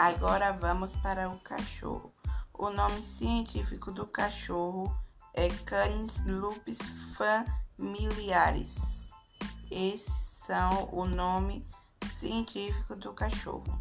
Agora vamos para o cachorro. O nome científico do cachorro é Canis lupus familiaris. Esses são o nome científico do cachorro.